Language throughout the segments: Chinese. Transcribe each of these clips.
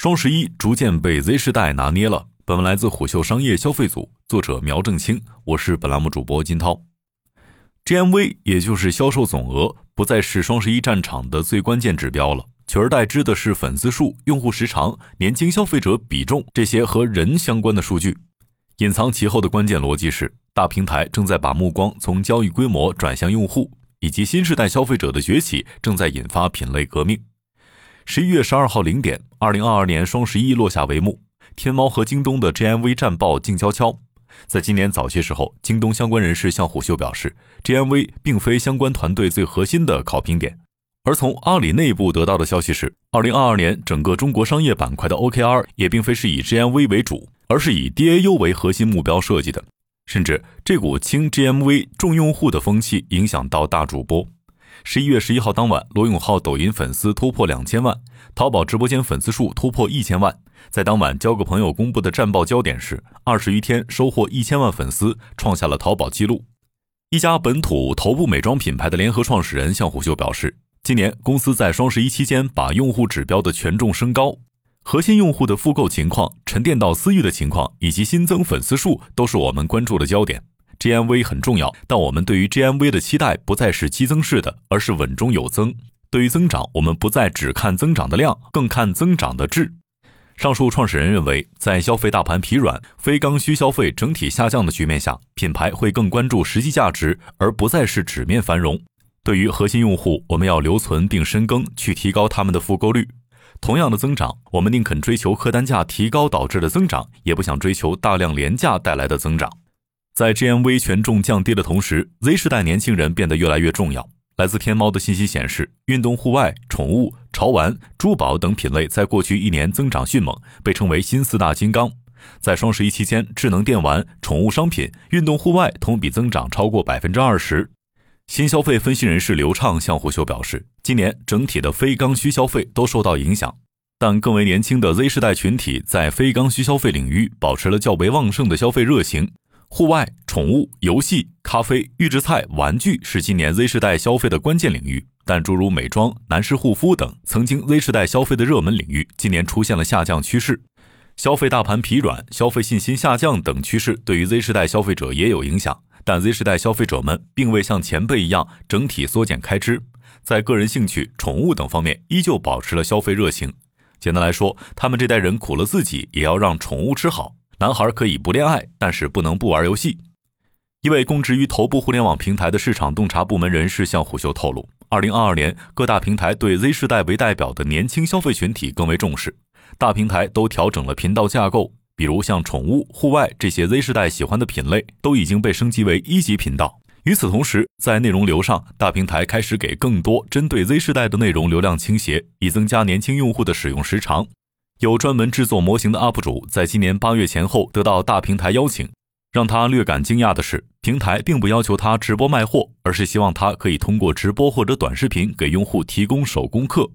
双十一逐渐被 Z 世代拿捏了。本文来自虎嗅商业消费组，作者苗正清，我是本栏目主播金涛。GMV 也就是销售总额，不再是双十一战场的最关键指标了，取而代之的是粉丝数、用户时长、年轻消费者比重这些和人相关的数据。隐藏其后的关键逻辑是，大平台正在把目光从交易规模转向用户，以及新时代消费者的崛起正在引发品类革命。十一月十二号零点，二零二二年双十一落下帷幕。天猫和京东的 GMV 战报静悄悄。在今年早些时候，京东相关人士向虎嗅表示，GMV 并非相关团队最核心的考评点。而从阿里内部得到的消息是，二零二二年整个中国商业板块的 OKR 也并非是以 GMV 为主，而是以 DAU 为核心目标设计的。甚至这股轻 GMV 重用户的风气影响到大主播。十一月十一号当晚，罗永浩抖音粉丝突破两千万，淘宝直播间粉丝数突破一千万。在当晚，交个朋友公布的战报焦点是：二十余天收获一千万粉丝，创下了淘宝纪录。一家本土头部美妆品牌的联合创始人向虎嗅表示，今年公司在双十一期间把用户指标的权重升高，核心用户的复购情况、沉淀到私域的情况以及新增粉丝数都是我们关注的焦点。GMV 很重要，但我们对于 GMV 的期待不再是激增式的，而是稳中有增。对于增长，我们不再只看增长的量，更看增长的质。上述创始人认为，在消费大盘疲软、非刚需消费整体下降的局面下，品牌会更关注实际价值，而不再是纸面繁荣。对于核心用户，我们要留存并深耕，去提高他们的复购率。同样的增长，我们宁肯追求客单价提高导致的增长，也不想追求大量廉价带来的增长。在 GMV 权重降低的同时，Z 世代年轻人变得越来越重要。来自天猫的信息显示，运动户外、宠物、潮玩、珠宝等品类在过去一年增长迅猛，被称为新四大金刚。在双十一期间，智能电玩、宠物商品、运动户外同比增长超过百分之二十。新消费分析人士刘畅向虎嗅表示，今年整体的非刚需消费都受到影响，但更为年轻的 Z 世代群体在非刚需消费领域保持了较为旺盛的消费热情。户外、宠物、游戏、咖啡、预制菜、玩具是今年 Z 世代消费的关键领域，但诸如美妆、男士护肤等曾经 Z 世代消费的热门领域，今年出现了下降趋势。消费大盘疲软、消费信心下降等趋势对于 Z 世代消费者也有影响，但 Z 世代消费者们并未像前辈一样整体缩减开支，在个人兴趣、宠物等方面依旧保持了消费热情。简单来说，他们这代人苦了自己，也要让宠物吃好。男孩可以不恋爱，但是不能不玩游戏。一位供职于头部互联网平台的市场洞察部门人士向虎嗅透露，二零二二年各大平台对 Z 世代为代表的年轻消费群体更为重视，大平台都调整了频道架构，比如像宠物、户外这些 Z 世代喜欢的品类，都已经被升级为一级频道。与此同时，在内容流上，大平台开始给更多针对 Z 世代的内容流量倾斜，以增加年轻用户的使用时长。有专门制作模型的 UP 主在今年八月前后得到大平台邀请，让他略感惊讶的是，平台并不要求他直播卖货，而是希望他可以通过直播或者短视频给用户提供手工课。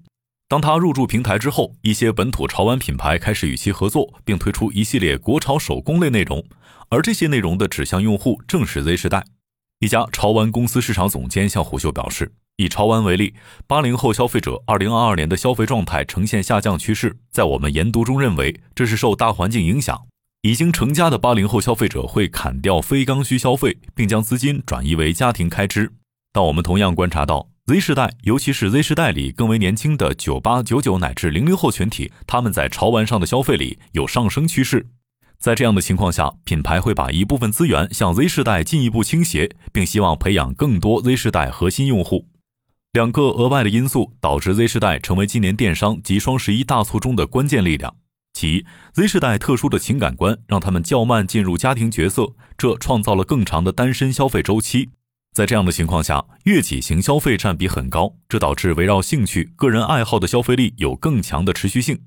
当他入驻平台之后，一些本土潮玩品牌开始与其合作，并推出一系列国潮手工类内容，而这些内容的指向用户正是 Z 时代。一家潮玩公司市场总监向虎嗅表示。以潮玩为例，八零后消费者二零二二年的消费状态呈现下降趋势。在我们研读中认为，这是受大环境影响。已经成家的八零后消费者会砍掉非刚需消费，并将资金转移为家庭开支。但我们同样观察到，Z 世代，尤其是 Z 世代里更为年轻的九八、九九乃至零零后群体，他们在潮玩上的消费里有上升趋势。在这样的情况下，品牌会把一部分资源向 Z 世代进一步倾斜，并希望培养更多 Z 世代核心用户。两个额外的因素导致 Z 世代成为今年电商及双十一大促中的关键力量。其一，Z 世代特殊的情感观让他们较慢进入家庭角色，这创造了更长的单身消费周期。在这样的情况下，月起型消费占比很高，这导致围绕兴趣、个人爱好的消费力有更强的持续性。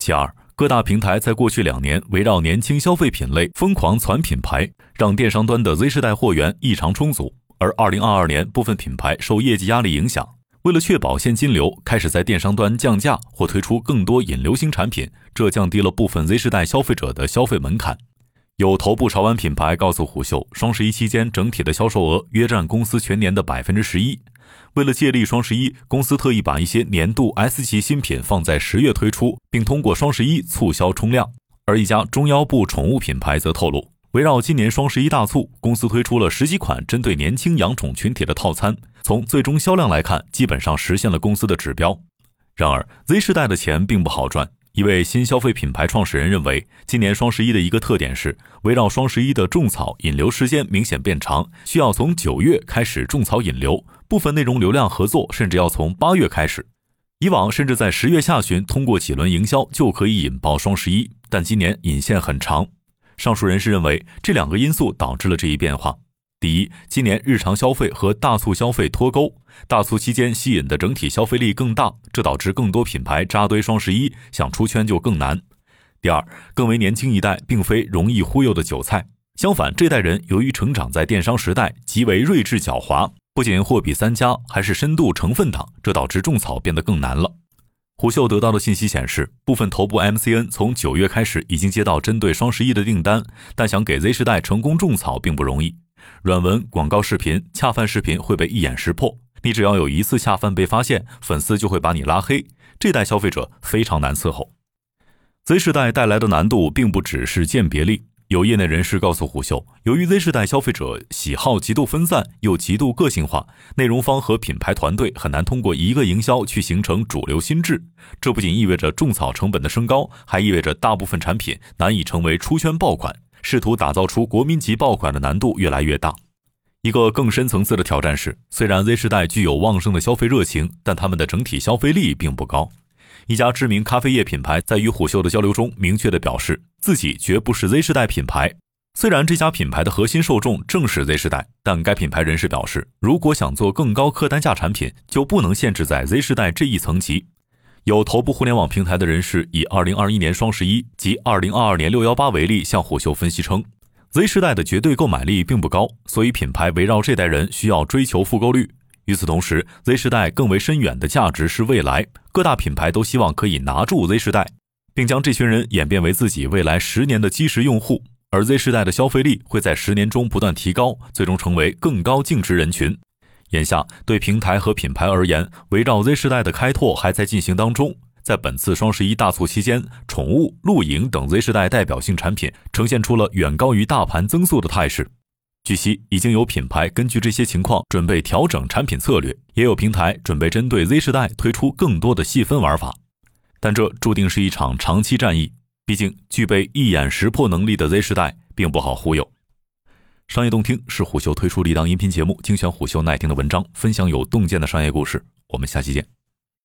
其二，各大平台在过去两年围绕年轻消费品类疯狂攒品牌，让电商端的 Z 世代货源异常充足。而二零二二年，部分品牌受业绩压力影响，为了确保现金流，开始在电商端降价或推出更多引流型产品，这降低了部分 Z 世代消费者的消费门槛。有头部潮玩品牌告诉虎嗅，双十一期间整体的销售额约占公司全年的百分之十一。为了借力双十一，公司特意把一些年度 S 级新品放在十月推出，并通过双十一促销冲量。而一家中腰部宠物品牌则透露，围绕今年双十一大促，公司推出了十几款针对年轻养宠群体的套餐。从最终销量来看，基本上实现了公司的指标。然而，Z 世代的钱并不好赚。一位新消费品牌创始人认为，今年双十一的一个特点是，围绕双十一的种草引流时间明显变长，需要从九月开始种草引流，部分内容流量合作甚至要从八月开始。以往甚至在十月下旬通过几轮营销就可以引爆双十一，但今年引线很长。上述人士认为，这两个因素导致了这一变化。第一，今年日常消费和大促消费脱钩，大促期间吸引的整体消费力更大，这导致更多品牌扎堆双十一，想出圈就更难。第二，更为年轻一代并非容易忽悠的韭菜，相反，这代人由于成长在电商时代，极为睿智狡猾，不仅货比三家，还是深度成分党，这导致种草变得更难了。虎嗅得到的信息显示，部分头部 MCN 从九月开始已经接到针对双十一的订单，但想给 Z 时代成功种草并不容易。软文、广告视频、恰饭视频会被一眼识破，你只要有一次恰饭被发现，粉丝就会把你拉黑。这代消费者非常难伺候。Z 世代带来的难度并不只是鉴别力。有业内人士告诉虎嗅，由于 Z 世代消费者喜好极度分散又极度个性化，内容方和品牌团队很难通过一个营销去形成主流心智。这不仅意味着种草成本的升高，还意味着大部分产品难以成为出圈爆款。试图打造出国民级爆款的难度越来越大。一个更深层次的挑战是，虽然 Z 世代具有旺盛的消费热情，但他们的整体消费力并不高。一家知名咖啡业品牌在与虎嗅的交流中明确地表示，自己绝不是 Z 世代品牌。虽然这家品牌的核心受众正是 Z 世代，但该品牌人士表示，如果想做更高客单价产品，就不能限制在 Z 世代这一层级。有头部互联网平台的人士以二零二一年双十一及二零二二年六幺八为例，向虎嗅分析称，Z 时代的绝对购买力并不高，所以品牌围绕这代人需要追求复购率。与此同时，Z 时代更为深远的价值是未来，各大品牌都希望可以拿住 Z 时代，并将这群人演变为自己未来十年的基石用户，而 Z 时代的消费力会在十年中不断提高，最终成为更高净值人群。眼下，对平台和品牌而言，围绕 Z 时代的开拓还在进行当中。在本次双十一大促期间，宠物、露营等 Z 时代代表性产品呈现出了远高于大盘增速的态势。据悉，已经有品牌根据这些情况准备调整产品策略，也有平台准备针对 Z 时代推出更多的细分玩法。但这注定是一场长期战役，毕竟具备一眼识破能力的 Z 时代并不好忽悠。商业洞听是虎嗅推出的一档音频节目，精选虎嗅耐听的文章，分享有洞见的商业故事。我们下期见。